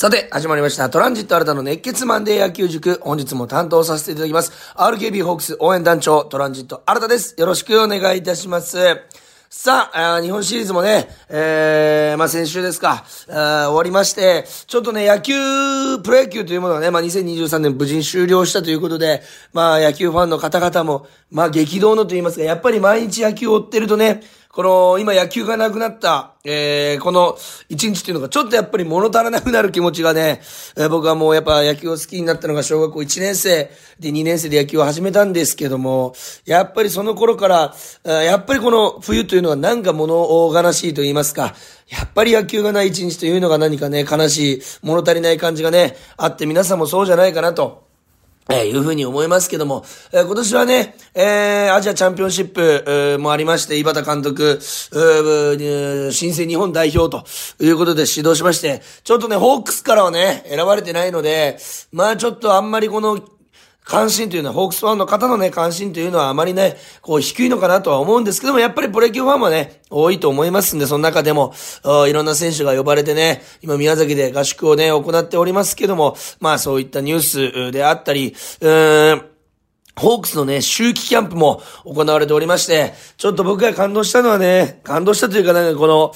さて、始まりました。トランジット新たの熱血マンデー野球塾。本日も担当させていただきます。RKB ホークス応援団長、トランジット新たです。よろしくお願いいたします。さあ、日本シリーズもね、えー、まあ先週ですか、終わりまして、ちょっとね、野球、プロ野球というものがね、まあ2023年無事に終了したということで、まあ野球ファンの方々も、まあ激動のと言いますか、やっぱり毎日野球を追ってるとね、この、今野球がなくなった、えー、この一日っていうのがちょっとやっぱり物足らなくなる気持ちがね、えー、僕はもうやっぱ野球を好きになったのが小学校1年生で2年生で野球を始めたんですけども、やっぱりその頃から、やっぱりこの冬というのはなんか物悲しいと言いますか、やっぱり野球がない一日というのが何かね、悲しい、物足りない感じがね、あって皆さんもそうじゃないかなと。えー、いうふうに思いますけども、えー、今年はね、えー、アジアチャンピオンシップ、もありまして、井端監督、新生日本代表ということで指導しまして、ちょっとね、ホークスからはね、選ばれてないので、まあちょっとあんまりこの、関心というのは、ホークスファンの方のね、関心というのはあまりね、こう低いのかなとは思うんですけども、やっぱりプロ野球ファンはね、多いと思いますんで、その中でも、いろんな選手が呼ばれてね、今宮崎で合宿をね、行っておりますけども、まあそういったニュースであったり、うーん、ホークスのね、秋季キャンプも行われておりまして、ちょっと僕が感動したのはね、感動したというかなんかこの、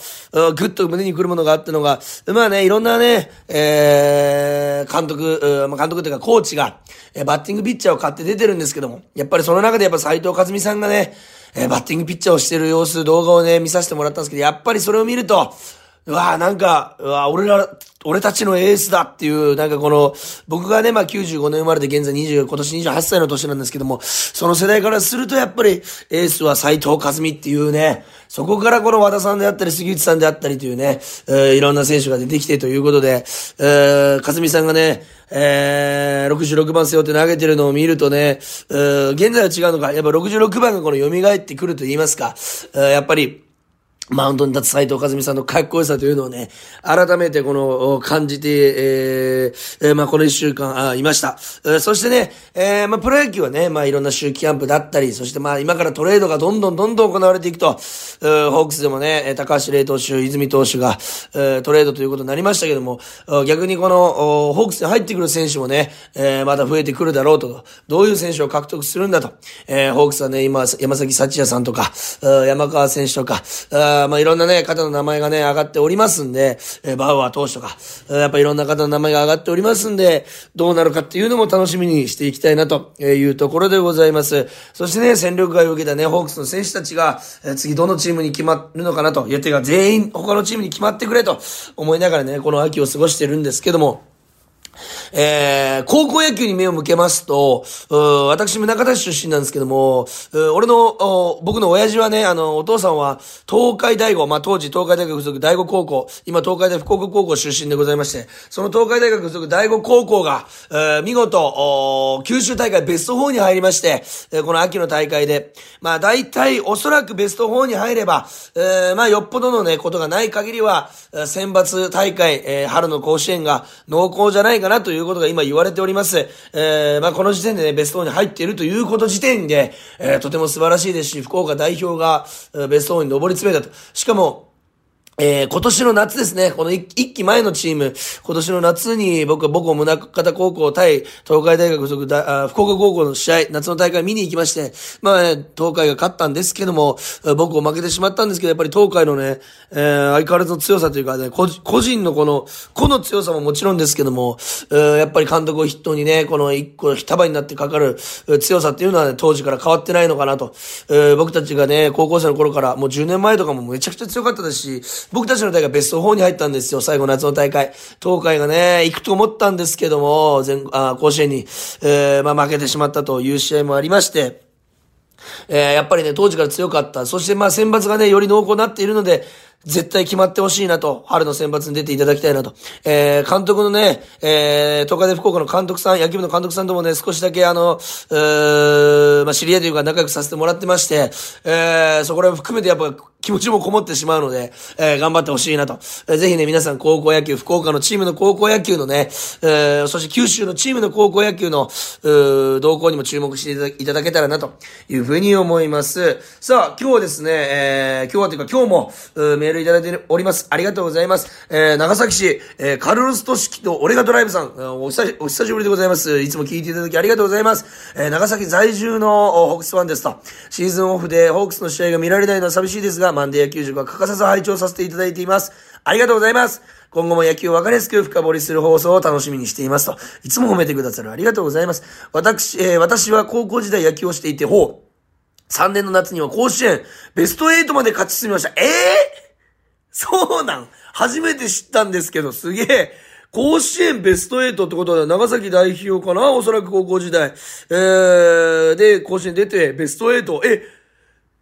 ぐっと胸に来るものがあったのが、まあね、いろんなね、えー、監督ま、監督というかコーチが、えバッティングピッチャーを買って出てるんですけども、やっぱりその中でやっぱ斎藤和美さんがね、えバッティングピッチャーをしてる様子、動画をね、見させてもらったんですけど、やっぱりそれを見ると、うわなんか、うわ俺ら、俺たちのエースだっていう、なんかこの、僕がね、まあ95年生まれで現在20、今年28歳の年なんですけども、その世代からするとやっぱり、エースは斎藤和美っていうね、そこからこの和田さんであったり、杉内さんであったりというね、えー、いろんな選手が出てきてということで、えー、和美さんがね、えー、66番背負って投げてるのを見るとね、えー、現在は違うのか、やっぱ66番がこの蘇ってくると言いますか、えー、やっぱり、マウンドに立つ斎藤和美さんのかっこよさというのをね、改めてこの、感じて、えー、えー、まあこの一週間、あいました。えー、そしてね、えー、まあプロ野球はね、まあいろんな周期キャンプだったり、そしてまあ今からトレードがどんどんどんどん行われていくと、えー、ホークスでもね、高橋礼投手、泉投手が、えー、トレードということになりましたけども、逆にこの、ホークスに入ってくる選手もね、えー、また増えてくるだろうと、どういう選手を獲得するんだと、えー、ホークスはね、今、山崎幸也さんとか、山川選手とか、まあいろんなね、方の名前がね、上がっておりますんで、えー、バウアー投手とか、やっぱいろんな方の名前が上がっておりますんで、どうなるかっていうのも楽しみにしていきたいなというところでございます。そしてね、戦力外を受けたね、ホークスの選手たちが、え、次どのチームに決まるのかなと、いや、てか全員他のチームに決まってくれと思いながらね、この秋を過ごしてるんですけども、えー、高校野球に目を向けますと、私、宗像市出身なんですけども、俺の、僕の親父はね、あの、お父さんは、東海大学、まあ、当時東海大学附属第五高校、今東海大福岡高校出身でございまして、その東海大学附属第五高校が、えー、見事、九州大会ベスト4に入りまして、えー、この秋の大会で、まあ、大体、おそらくベスト4に入れば、えー、まあ、よっぽどのね、ことがない限りは、選抜大会、えー、春の甲子園が濃厚じゃないかなということが今言われております。えー、まあ、この時点でね、ベスト4に入っているということ時点で、えー、とても素晴らしいですし、福岡代表が、ベスト4に上り詰めたと。しかも、えー、今年の夏ですね、この一期前のチーム、今年の夏に僕は僕を宗像高校対東海大学附属福岡高校の試合、夏の大会見に行きまして、まあ、ね、東海が勝ったんですけども、僕を負けてしまったんですけど、やっぱり東海のね、えー、相変わらずの強さというかね、個人のこの、個の強さももちろんですけども、えー、やっぱり監督を筆頭にね、この一個束になってかかる強さっていうのはね、当時から変わってないのかなと。えー、僕たちがね、高校生の頃から、もう10年前とかもめちゃくちゃ強かったですし、僕たちの大会ベスト4に入ったんですよ。最後夏の大会。東海がね、行くと思ったんですけども、全、あ甲子園に、えー、まあ負けてしまったという試合もありまして、えー、やっぱりね、当時から強かった。そしてまあ選抜がね、より濃厚になっているので、絶対決まってほしいなと、春の選抜に出ていただきたいなと。えー、監督のね、えー、東海大福岡の監督さん、野球部の監督さんともね、少しだけあの、えー、まあ、知り合いというか仲良くさせてもらってまして、えー、そこら辺含めてやっぱ気持ちもこもってしまうので、えー、頑張ってほしいなと。えー、ぜひね、皆さん高校野球、福岡のチームの高校野球のね、えー、そして九州のチームの高校野球の、う動向にも注目していただけたらなというふうに思います。さあ、今日はですね、えー、今日はというか今日も、メールールいただいております。ありがとうございます。えー、長崎市、えー、カルロスト式とオレガドライブさん、お久し、お久しぶりでございます。いつも聞いていただきありがとうございます。えー、長崎在住のホークスファンですと。シーズンオフでホークスの試合が見られないのは寂しいですが、マンデー野球塾は欠かさず拝聴させていただいています。ありがとうございます。今後も野球を分かりやすく深掘りする放送を楽しみにしていますと。いつも褒めてくださるありがとうございます。私、えー、私は高校時代野球をしていて、ほう。3年の夏には甲子園、ベスト8まで勝ち進みました。ええー、そうなん初めて知ったんですけど、すげえ。甲子園ベスト8ってことは長崎代表かな？おそらく高校時代。えー、で、甲子園出て、ベスト8。え、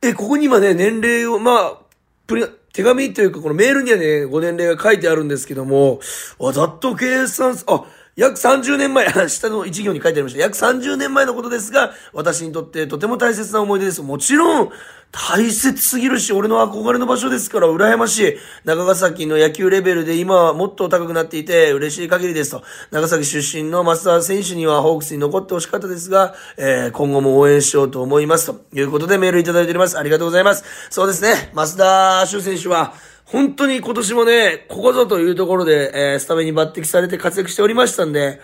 え、ここに今ね、年齢を、まあ、プリ、手紙というか、このメールにはね、ご年齢が書いてあるんですけども、わざっと計算あ、約30年前、下の一行に書いてありました。約30年前のことですが、私にとってとても大切な思い出です。もちろん、大切すぎるし、俺の憧れの場所ですから、羨ましい。長崎の野球レベルで今はもっと高くなっていて、嬉しい限りですと。長崎出身の増田選手にはホークスに残ってほしかったですが、えー、今後も応援しようと思います。ということでメールいただいております。ありがとうございます。そうですね、増田修選手は、本当に今年もね、ここぞというところで、えー、スタメンに抜擢されて活躍しておりましたんで、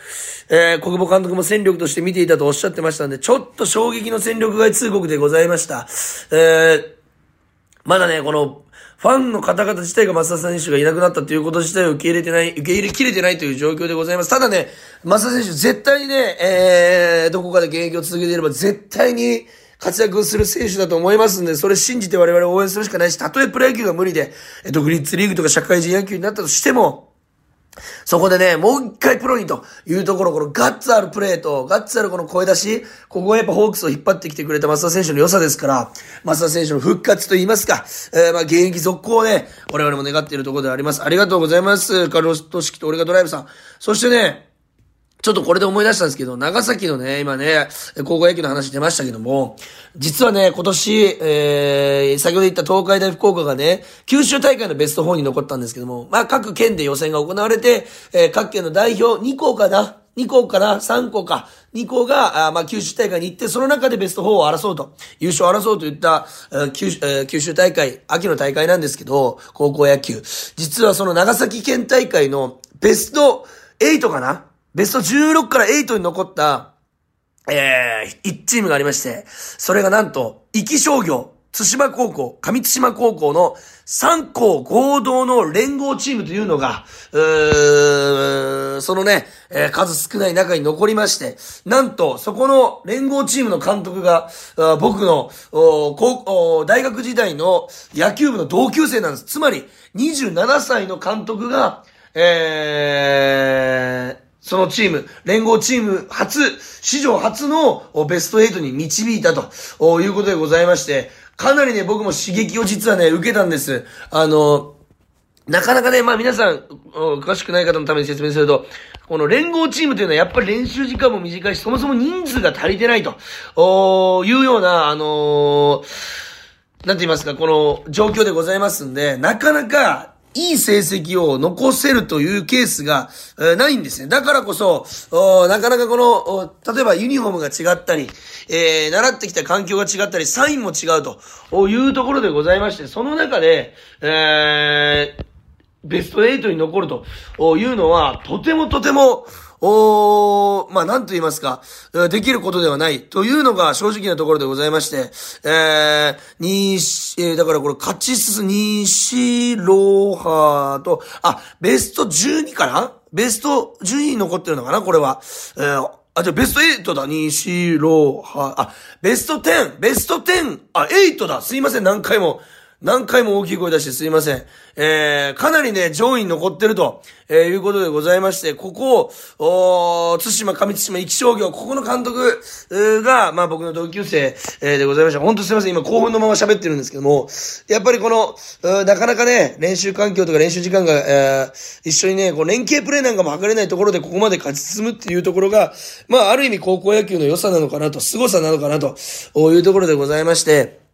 えー、国母監督も戦力として見ていたとおっしゃってましたんで、ちょっと衝撃の戦力外通告でございました。えー、まだね、この、ファンの方々自体が松田選手がいなくなったということ自体を受け入れてない、受け入れきれてないという状況でございます。ただね、松田選手絶対にね、えー、どこかで現役を続けていれば絶対に、活躍する選手だと思いますんで、それ信じて我々応援するしかないし、たとえプロ野球が無理で、独立リーグとか社会人野球になったとしても、そこでね、もう一回プロにというところ、このガッツあるプレーと、ガッツあるこの声出し、ここがやっぱホークスを引っ張ってきてくれた松田選手の良さですから、松田選手の復活と言いますか、えー、まあ現役続行をね、我々も願っているところであります。ありがとうございます。カルロスト式と俺がドライブさん。そしてね、ちょっとこれで思い出したんですけど、長崎のね、今ね、高校野球の話出ましたけども、実はね、今年、えー、先ほど言った東海大福岡がね、九州大会のベスト4に残ったんですけども、まあ各県で予選が行われて、えー、各県の代表2校かな、2校かな ?3 校か。2校が、あまあ、九州大会に行って、その中でベスト4を争うと、優勝を争うといった、九えー、九州大会、秋の大会なんですけど、高校野球。実はその長崎県大会のベスト8かなベスト16から8に残った、えー、1チームがありまして、それがなんと、壱岐商業、津島高校、上津島高校の3校合同の連合チームというのが、うーそのね、えー、数少ない中に残りまして、なんと、そこの連合チームの監督が、僕の大学時代の野球部の同級生なんです。つまり、27歳の監督が、えー、そのチーム、連合チーム初、史上初のベスト8に導いたということでございまして、かなりね、僕も刺激を実はね、受けたんです。あの、なかなかね、まあ皆さん、詳しくない方のために説明すると、この連合チームというのはやっぱり練習時間も短いし、そもそも人数が足りてないと、おいうような、あのー、なんて言いますか、この状況でございますんで、なかなかいい成績を残せるというケースが、えー、ないんですね。だからこそ、なかなかこの、例えばユニフォームが違ったり、えー、習ってきた環境が違ったり、サインも違うというところでございまして、その中で、えー、ベスト8に残るというのは、とてもとても、おーまあ、なんと言いますか、できることではないというのが正直なところでございまして、えー、えー、だからこれ、勝ち進む、西、ロハと、あ、ベスト12かな？ベスト12に残ってるのかな？これは。えー、あ、じゃベスト8だ。西、ロハ、あ、ベスト10、ベスト10、あ、8だ。すいません、何回も。何回も大きい声出してすいません。えー、かなりね、上位に残ってると、えー、いうことでございまして、ここを、お津島、上津島、生き商業、ここの監督、が、まあ僕の同級生、えー、でございました。本当すいません、今興奮のまま喋ってるんですけども、やっぱりこの、なかなかね、練習環境とか練習時間が、えー、一緒にね、こう連携プレーなんかも測れないところでここまで勝ち進むっていうところが、まあある意味高校野球の良さなのかなと、凄さなのかなと、いうところでございまして、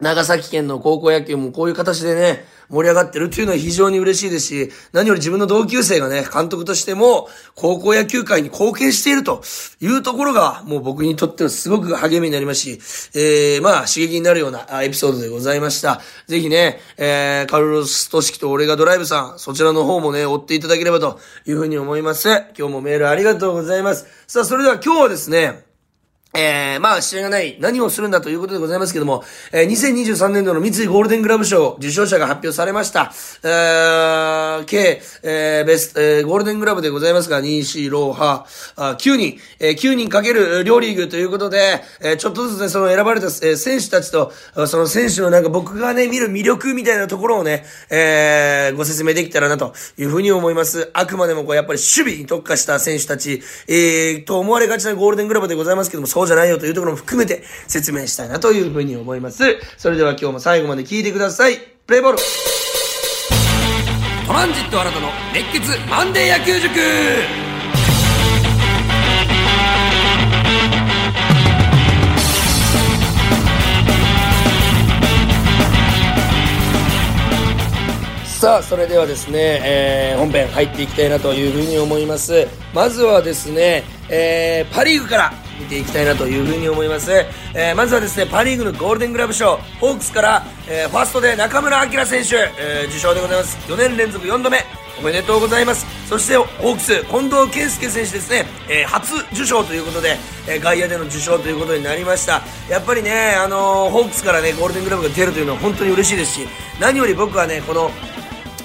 長崎県の高校野球もこういう形でね、盛り上がってるっていうのは非常に嬉しいですし、何より自分の同級生がね、監督としても、高校野球界に貢献しているというところが、もう僕にとってはすごく励みになりますし、えー、まあ、刺激になるようなエピソードでございました。ぜひね、えー、カルロス・トシキと俺がドライブさん、そちらの方もね、追っていただければというふうに思います。今日もメールありがとうございます。さあ、それでは今日はですね、えー、まあ、試合がない、何をするんだということでございますけども、えー、2023年度の三井ゴールデングラブ賞受賞者が発表されました。えー、計、えー、ベスト、えー、ゴールデングラブでございますが、2、4、6、8、9人、えー、9人かける両リーグということで、えー、ちょっとずつね、その選ばれた、えー、選手たちと、その選手のなんか僕がね、見る魅力みたいなところをね、えー、ご説明できたらなというふうに思います。あくまでもこう、やっぱり守備に特化した選手たち、えー、と思われがちなゴールデングラブでございますけども、そうじゃないよというところも含めて説明したいなというふうに思います。それでは今日も最後まで聞いてください。プレイボールトランジット新たの熱血マンデー野球塾さあ、それではですね、えー、本編入っていきたいなというふうに思います。まずはですね、えー、パリーグから見ていきたいなというふうに思います。えー、まずはですね、パリーグのゴールデングラブ賞、ホークスから、えー、ファーストで中村晃選手、えー、受賞でございます。4年連続4度目。おめでとうございます。そして、ホークス、近藤健介選手ですね、えー、初受賞ということで、えー、外野での受賞ということになりました。やっぱりね、あのー、ホークスからね、ゴールデングラブが出るというのは本当に嬉しいですし、何より僕はね、この、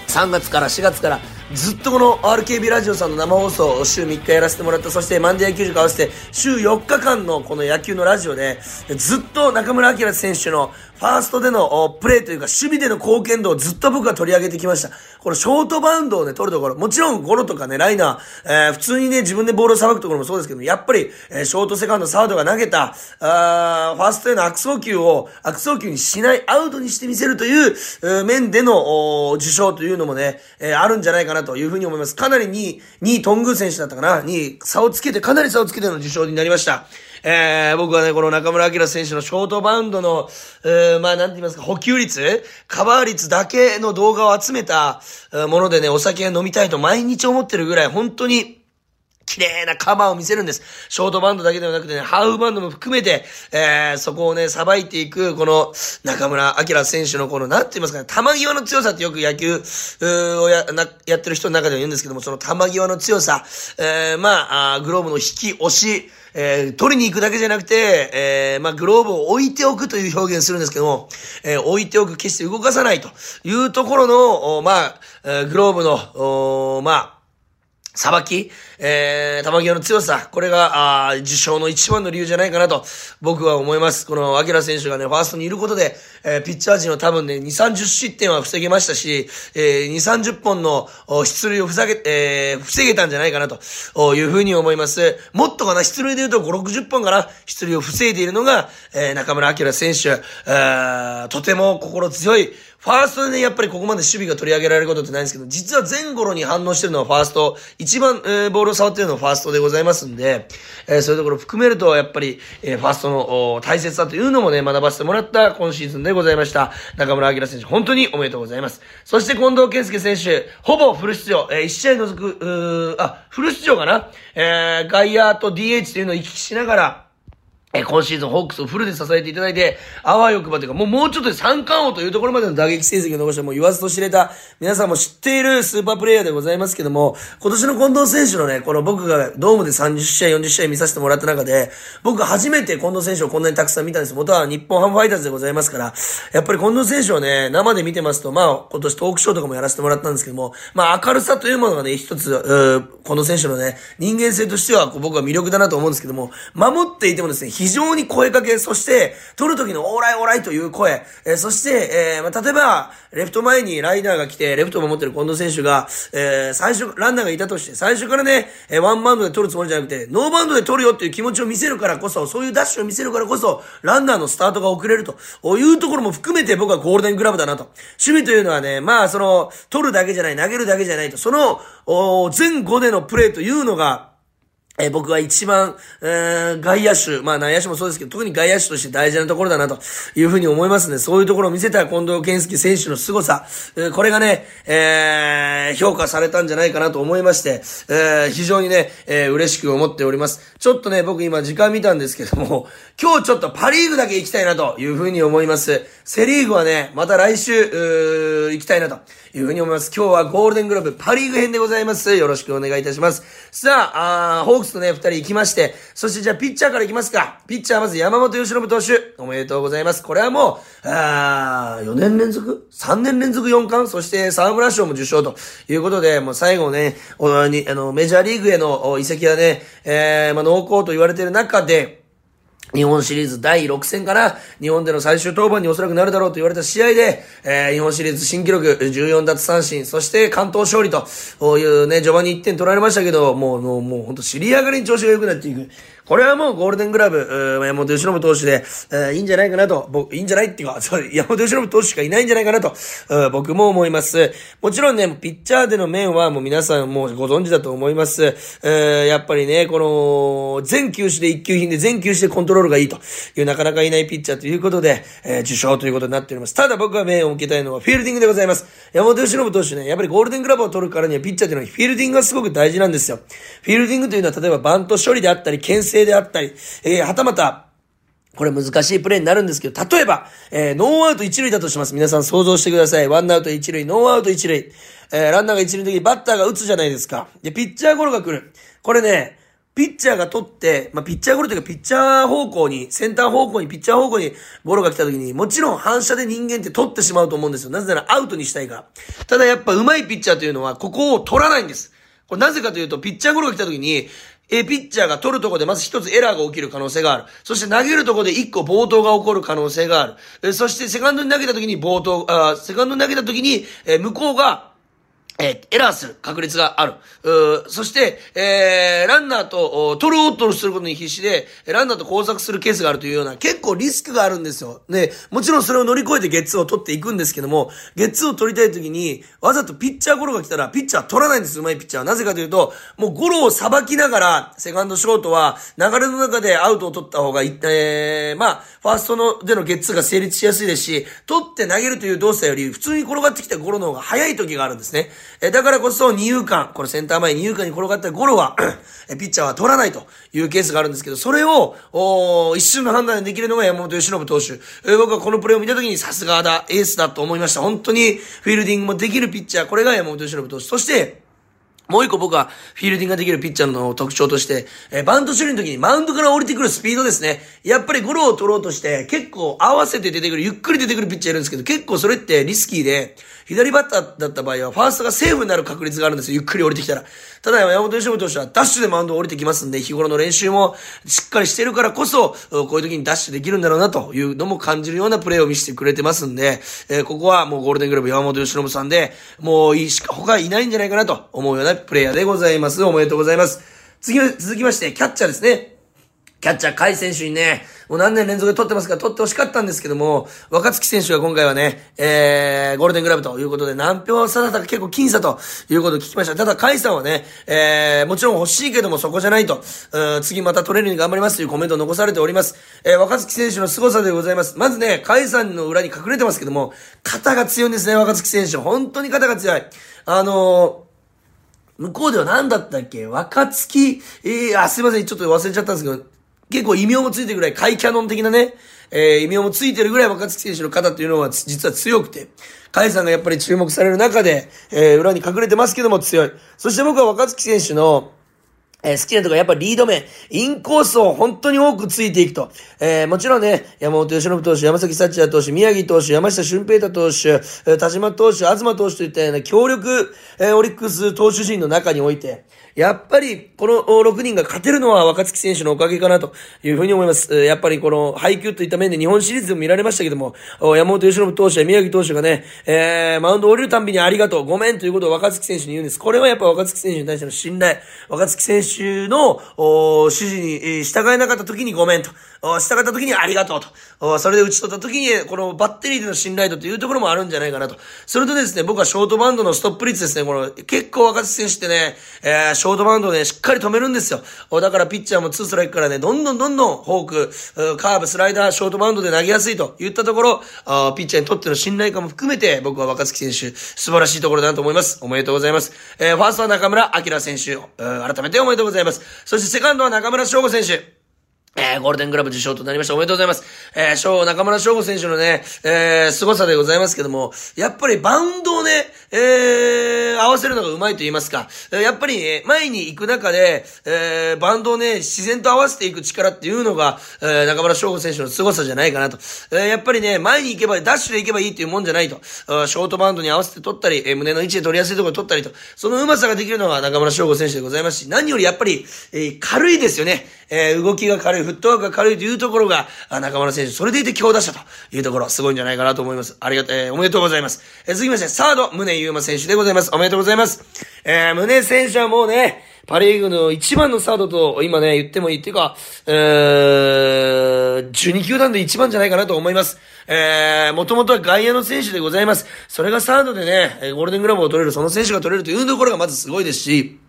3月から4月からずっとこの RKB ラジオさんの生放送を週3日やらせてもらった、そしてマンデー野球塾合わせて週4日間のこの野球のラジオで、ずっと中村晃選手のファーストでのプレーというか、守備での貢献度をずっと僕は取り上げてきました。このショートバウンドをね、取るところ、もちろんゴロとかね、ライナー、えー、普通にね、自分でボールをさばくところもそうですけど、やっぱり、えー、ショートセカンド、サードが投げた、あファーストへの悪送球を、悪送球にしない、アウトにしてみせるという、えー、面での、受賞というのもね、えー、あるんじゃないかなというふうに思います。かなり2位、2位トングー選手だったかな、2位差をつけて、かなり差をつけての受賞になりました。えー、僕はね、この中村晃選手のショートバウンドの、えー、まあ、なんて言いますか、補給率カバー率だけの動画を集めたものでね、お酒飲みたいと毎日思ってるぐらい、本当に、綺麗なカバーを見せるんです。ショートバンドだけではなくてね、ハーフバンドも含めて、えー、そこをね、さばいていく、この、中村明選手のこの、なんて言いますかね、玉際の強さってよく野球、をや、な、やってる人の中では言うんですけども、その玉際の強さ、えー、まあ、グローブの引き、押し、えー、取りに行くだけじゃなくて、えー、まあ、グローブを置いておくという表現するんですけども、えー、置いておく、決して動かさないというところの、まあ、グローブの、まあ、さばき、えー、玉際の強さ、これが、あ受賞の一番の理由じゃないかなと、僕は思います。この、アキラ選手がね、ファーストにいることで、えー、ピッチャー陣は多分ね、2、30失点は防げましたし、えー、2、30本の出塁を防げ、えー、防げたんじゃないかなというふうに思います。もっとかな、出塁で言うと5、60本かな、出塁を防いでいるのが、えー、中村明選手、えー、とても心強い、ファーストでね、やっぱりここまで守備が取り上げられることってないんですけど、実は前頃に反応してるのはファースト、一番、えー、ボールを触ってるのはファーストでございますんで、えー、そういうところ含めると、やっぱり、えー、ファーストの大切さというのもね、学ばせてもらった今シーズンでございました。中村明選手、本当におめでとうございます。そして近藤健介選手、ほぼフル出場、えー、1試合除く、うあ、フル出場かな？えー、外野と DH というのを行き来しながら、え今シーズンホークスをフルで支えていただいて、あわよくばというか、もうもうちょっとで三冠王というところまでの打撃成績を残しても言わずと知れた、皆さんも知っているスーパープレイヤーでございますけども、今年の近藤選手のね、この僕がドームで30試合、40試合見させてもらった中で、僕初めて近藤選手をこんなにたくさん見たんです。元は日本ハムファイターズでございますから、やっぱり近藤選手をね、生で見てますと、まあ、今年トークショーとかもやらせてもらったんですけども、まあ、明るさというものがね、一つ、う近藤選手のね、人間性としては、僕は魅力だなと思うんですけども、守っていてもですね、非常に声かけ、そして、取る時のオーライオーライという声、えー、そして、えー、ま、例えば、レフト前にライナーが来て、レフトを守ってる近藤選手が、えー、最初、ランナーがいたとして、最初からね、え、ワンバウンドで取るつもりじゃなくて、ノーバウンドで取るよっていう気持ちを見せるからこそ、そういうダッシュを見せるからこそ、ランナーのスタートが遅れると。いうところも含めて僕はゴールデングラブだなと。守備というのはね、まあ、その、取るだけじゃない、投げるだけじゃないと、その、前後でのプレーというのが、えー、僕は一番、えー、外野手、まあ内野手もそうですけど、特に外野手として大事なところだなというふうに思いますね。そういうところを見せた近藤健介選手の凄さ、えー、これがね、えー、評価されたんじゃないかなと思いまして、えー、非常にね、えー、嬉しく思っております。ちょっとね、僕今時間見たんですけども、今日ちょっとパリーグだけ行きたいなというふうに思います。セリーグはね、また来週、行きたいなというふうに思います。今日はゴールデングローブパリーグ編でございます。よろしくお願いいたします。さあ、あーホークスとね、二人行きまして、そしてじゃあピッチャーから行きますか。ピッチャーまず山本由伸投手、おめでとうございます。これはもう、あー4年連続 ?3 年連続4冠？そして沢村賞も受賞ということで、もう最後ね、おにあの、メジャーリーグへの移籍はね、えー、まあ濃厚と言われている中で、日本シリーズ第6戦から、日本での最終登板におそらくなるだろうと言われた試合で、えー、日本シリーズ新記録、14奪三振、そして関東勝利とこういうね、序盤に1点取られましたけど、もう、もう、もう本当尻上がりに調子が良くなっていく。これはもうゴールデングラブ、山本由伸投手で、えー、いいんじゃないかなと、僕、いいんじゃないっていうか、山本由伸投手しかいないんじゃないかなと、僕も思います。もちろんね、ピッチャーでの面はもう皆さんもうご存知だと思います。えー、やっぱりね、この、全球種で一級品で全球種でコントロールがいいというなかなかいないピッチャーということで、えー、受賞ということになっております。ただ僕が面を受けたいのはフィールディングでございます。山本由伸投手ね、やっぱりゴールデングラブを取るからにはピッチャーというのはフィールディングがすごく大事なんですよ。フィールディングというのは例えばバント処理であったり、牽制であったり、えー、はたまた、これ難しいプレーになるんですけど、例えば、えー、ノーアウト一塁だとします。皆さん想像してください。ワンアウト一塁、ノーアウト一塁。えー、ランナーが一塁の時にバッターが打つじゃないですか。で、ピッチャーゴロが来る。これね、ピッチャーが取って、まあ、ピッチャーゴロというか、ピッチャー方向に、センター方向に、ピッチャー方向にゴロが来た時に、もちろん反射で人間って取ってしまうと思うんですよ。なぜならアウトにしたいから。ただやっぱ上手いピッチャーというのは、ここを取らないんです。これなぜかというと、ピッチャーゴロが来た時に、えピッチャーが取るとこでまず一つエラーが起きる可能性がある。そして投げるとこで一個暴投が起こる可能性がある。えそしてセカンドに投げた時に暴投、あセカンドに投げた時に、え向こうがえ、エラーする確率がある。うそして、えー、ランナーと、取ろうとすることに必死で、ランナーと交錯するケースがあるというような、結構リスクがあるんですよ。ね、もちろんそれを乗り越えてゲッツーを取っていくんですけども、ゲッツーを取りたい時に、わざとピッチャーゴロが来たら、ピッチャー取らないんです、うまいピッチャーは。なぜかというと、もうゴロをさばきながら、セカンドショートは、流れの中でアウトを取った方が、えー、まあ、ファーストのでのゲッツーが成立しやすいですし、取って投げるという動作より、普通に転がってきたゴロの方が早い時があるんですね。えだからこそ、二遊間、これセンター前二遊間に転がったゴロは ピッチャーは取らないというケースがあるんですけど、それを、お一瞬の判断でできるのが山本由伸投手。え、僕はこのプレーを見た時にさすがだ、エースだと思いました。本当にフィールディングもできるピッチャー、これが山本由伸投手。そして、もう一個僕はフィールディングができるピッチャーの特徴として、えー、バント処理の時にマウンドから降りてくるスピードですね。やっぱりゴロを取ろうとして結構合わせて出てくる、ゆっくり出てくるピッチャーいるんですけど、結構それってリスキーで、左バッターだった場合はファーストがセーフになる確率があるんですよ。ゆっくり降りてきたら。ただ山本由伸投手はダッシュでマウンドを降りてきますんで、日頃の練習もしっかりしてるからこそ、こういう時にダッシュできるんだろうなというのも感じるようなプレーを見せてくれてますんで、えー、ここはもうゴールデングラブ山本由伸さんで、もういいしか他いないんじゃないかなと思うようなプレイヤーでございます。おめでとうございます。次、続きまして、キャッチャーですね。キャッチャー、甲斐選手にね、もう何年連続で取ってますから取ってほしかったんですけども、若月選手が今回はね、えー、ゴールデングラブということで、何票差だったか結構僅差ということを聞きました。ただ、甲斐さんはね、えー、もちろん欲しいけどもそこじゃないと、う次また取れるように頑張りますというコメントを残されております。えー、若月選手の凄さでございます。まずね、甲斐さんの裏に隠れてますけども、肩が強いんですね、若月選手。本当に肩が強い。あのー向こうでは何だったっけ？若月、えー、あ、すいません、ちょっと忘れちゃったんですけど、結構異名もついてるぐらい、カイキャノン的なね、えー、異名もついてるぐらい若月選手の方というのは実は強くて、カイさんがやっぱり注目される中で、えー、裏に隠れてますけども強い。そして僕は若月選手の、えー、好きなとこやっぱリード面、インコースを本当に多くついていくと。えー、もちろんね、山本由伸投手、山崎幸也投手、宮城投手、山下俊平太投手、田島投手、東投手といったような強力、えー、オリックス投手陣の中において、やっぱり、この6人が勝てるのは若月選手のおかげかなというふうに思います。やっぱりこの配球といった面で日本シリーズでも見られましたけども、山本由伸投手や宮城投手がね、えー、マウンド降りるたんびにありがとう、ごめんということを若月選手に言うんです。これはやっぱ若月選手に対しての信頼、若月選手の、指示に、従えなかった時にごめんと。お従った時にありがとうと。おそれで打ち取った時に、このバッテリーでの信頼度というところもあるんじゃないかなと。それとですね、僕はショートバウンドのストップ率ですね、この、結構若手選手ってね、えーショートバウンドをね、しっかり止めるんですよ。だからピッチャーも2ストライクからね、どんどんどんどんフォーク、カーブ、スライダー、ショートバウンドで投げやすいといったところ、あピッチャーにとっての信頼感も含めて、僕は若月選手、素晴らしいところだなと思います。おめでとうございます。えーファーストは中村明選手、うん改めておめでとうございます。そしてセカンドは中村翔吾選手。えー、ゴールデングラブ受賞となりました。おめでとうございます。えー、翔、中村翔吾選手のね、えー、凄さでございますけども、やっぱりバウンドをね、えー、合わせるのが上手いと言いますか、やっぱり、ね、前に行く中で、えー、バウンドをね、自然と合わせていく力っていうのが、えー、中村翔吾選手の凄さじゃないかなと。えー、やっぱりね、前に行けば、ダッシュで行けばいいっていうもんじゃないと。あショートバウンドに合わせて取ったり、えー胸の位置で取りやすいところで取ったりと、その上手さができるのが中村翔吾選手でございますし、何よりやっぱり、えー軽いですよね。えー動きが軽い、フットワークが軽いというところが、中村選手、それでいて強打者というところ、すごいんじゃないかなと思います。ありがと、えーおめでとうございます。えー続きまして、サード、宗優馬選手でございます。おめでとうございます。えー、宗選手はもうね、パリーグの一番のサードと、今ね、言ってもいいっていうか、えー、12球団で一番じゃないかなと思います。えー、もともとは外野の選手でございます。それがサードでね、ゴールデングラブを取れる、その選手が取れるというところがまずすごいですし、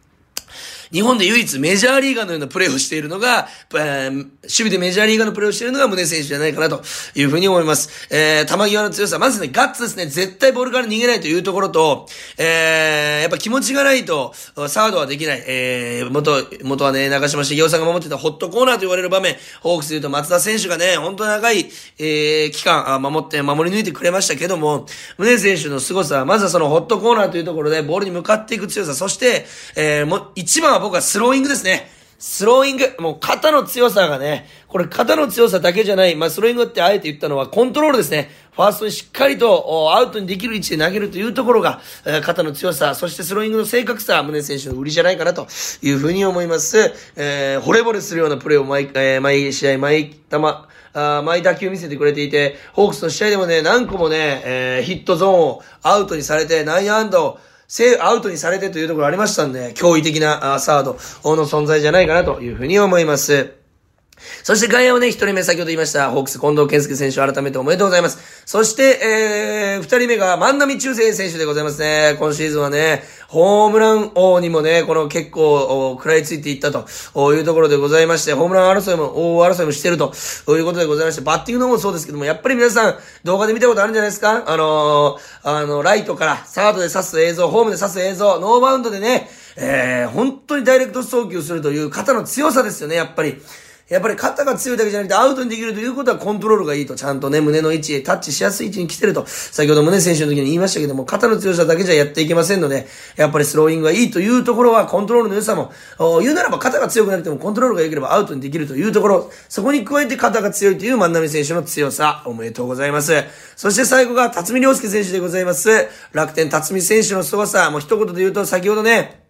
日本で唯一メジャーリーガーのようなプレーをしているのが、えー守備でメジャーリーガーのプレーをしているのが宗選手じゃないかなというふうに思います。えー、球際の強さ、まずね、ガッツですね、絶対ボールから逃げないというところと、えー、やっぱ気持ちがないと、サードはできない。えー、元、元はね、長島茂雄さんが守ってたホットコーナーと言われる場面、ホークスで言うと松田選手がね、本当長い、えー、期間、守って、守り抜いてくれましたけども、宗選手の凄さは、まずはそのホットコーナーというところで、ボールに向かっていく強さ、そして、えー、も、一番は僕はスローイングですね。スローイング、もう肩の強さがね、これ肩の強さだけじゃない、まあスローイングってあえて言ったのはコントロールですね。ファーストにしっかりとアウトにできる位置で投げるというところが、え肩の強さ、そしてスローイングの正確さ、宗選手の売りじゃないかなというふうに思います。えー、惚れ惚れするようなプレーを毎、えー毎試合、毎球、あ毎打球見せてくれていて、ホークスの試合でもね、何個もね、えーヒットゾーンをアウトにされて、内野安打をセーアウトにされてというところありましたんで、驚異的なサードの存在じゃないかなというふうに思います。そして外野をね、一人目先ほど言いました、ホークス近藤健介選手改めておめでとうございます。そして、えー、二人目が万波中正選手でございますね。今シーズンはね、ホームラン王にもね、この結構、食らいついていったというところでございまして、ホームラン争いも、大争いもしてるということでございまして、バッティングの方もそうですけども、やっぱり皆さん、動画で見たことあるんじゃないですか？あのー、あの、ライトから、サードで刺す映像、ホームで刺す映像、ノーバウンドでね、えー、本当にダイレクト送球するという肩の強さですよね、やっぱり。やっぱり肩が強いだけじゃなくてアウトにできるということはコントロールがいいと、ちゃんとね、胸の位置へタッチしやすい位置に来てると、先ほど胸選手の時に言いましたけども、肩の強さだけじゃやっていけませんので、やっぱりスローイングがいいというところは、コントロールの良さも、言うならば肩が強くなくてもコントロールが良ければアウトにできるというところ、そこに加えて肩が強いという万波選手の強さ、おめでとうございます。そして最後が辰巳良介選手でございます。楽天辰巳選手の凄さ、もう一言で言うと、先ほどね、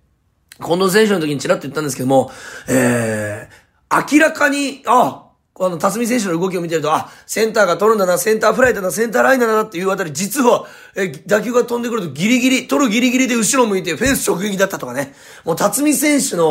近藤選手の時にちらっと言ったんですけども、えー、明らかに、あ、あの、辰巳選手の動きを見てると、あ、センターが取るんだな、センターフライだな、センターライナーだなっていうあたり、実は、え、打球が飛んでくるとギリギリ、取るギリギリで後ろ向いてフェンス直撃だったとかね。もう辰巳選手の、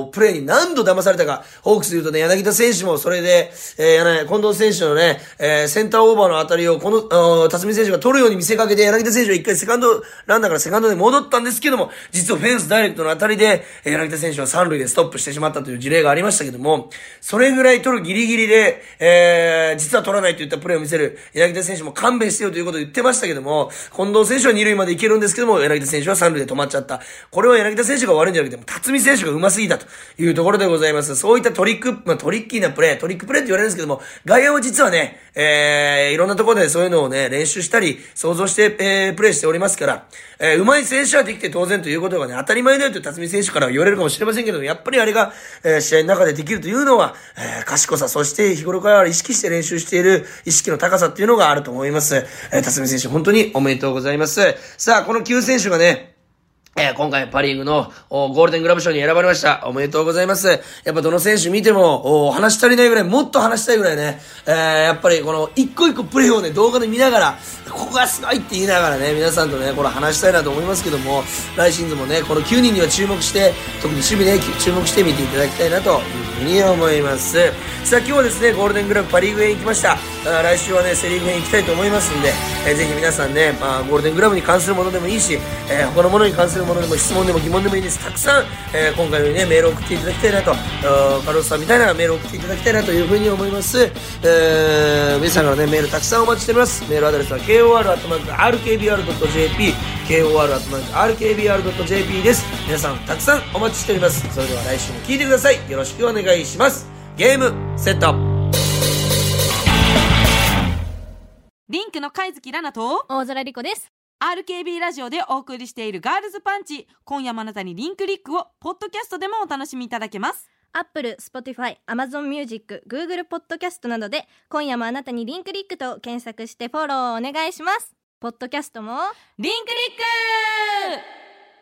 おプレーに何度騙されたか、ホークスで言うとね、柳田選手もそれで、えー、ね近藤選手のね、えーセンターオーバーのあたりを、この、お辰巳選手が取るように見せかけて、柳田選手は一回セカンドランナーからセカンドで戻ったんですけども、実はフェンスダイレクトのあたりで、えー柳田選手は三塁でストップしてしまったという事例がありましたけども、それぐらい取るギリギリで、えー、実は取らないといったプレーを見せる柳田選手も勘弁してよということを言ってましたけども、近藤選手は二塁まで行けるんですけども、柳田選手は三塁で止まっちゃった。これは柳田選手が悪いんじゃなくても、辰巳選手が上手すぎたというところでございます。そういったトリック、まあ、トリッキーなプレー、トリックプレーって言われるんですけども、外野は実はね、えー、いろんなところでそういうのをね、練習したり、想像して、えー、プレーしておりますから、えー、上手い選手はできて当然ということがね、当たり前だよと辰巳選手から言われるかもしれませんけども、やっぱりあれが、えー、試合の中でできるというのは、えー、賢さ、そして日頃から意識して練習している意識の高さっていうのがあると思います。えー、辰巳選手、本当におめでとうございます。さあ、この9選手がね、えー今回パリーグのゴールデングラブ賞に選ばれました。おめでとうございます。やっぱどの選手見ても、お話し足りないぐらい、もっと話したいぐらいね、えーやっぱりこの一個一個プレーをね、動画で見ながら、ここがすごいって言いながらね、皆さんとね、これ話したいなと思いますけども、来シーズンもね、この9人には注目して、特に守備ね、注目して見ていただきたいなというふうに思います。さあ今日はですね、ゴールデングラブパリーグ編行きました。あ来週はね、セリーグ編行きたいと思いますんで、えーぜひ皆さんね、まあ、ゴールデングラブに関するものでもいいし、えー他のものに関するものでも質問でも疑問でもいいです。たくさん、えー今回のようにね、メールを送っていただきたいなと、カルロスさんみたいなメールを送っていただきたいなというふうに思います。えー皆さんからね、メールたくさんお待ちしております。メールアドレスは kor.rkbr.jp、kor.rkbr.jp です。皆さんたくさんお待ちしております。それでは来週も聞いてください。よろしくお願いします。ゲーム、セット。 LinQ の海月らなと大空莉子です。RKB ラジオでお送りしているガールズパンチ。今夜もあなたにリンクリックをポッドキャストでもお楽しみいただけます。アップル、スポティファイ、アマゾンミュージック、グーグルポッドキャストなどで今夜もあなたにリンクリックと検索してフォローお願いします。ポッドキャストもリンクリック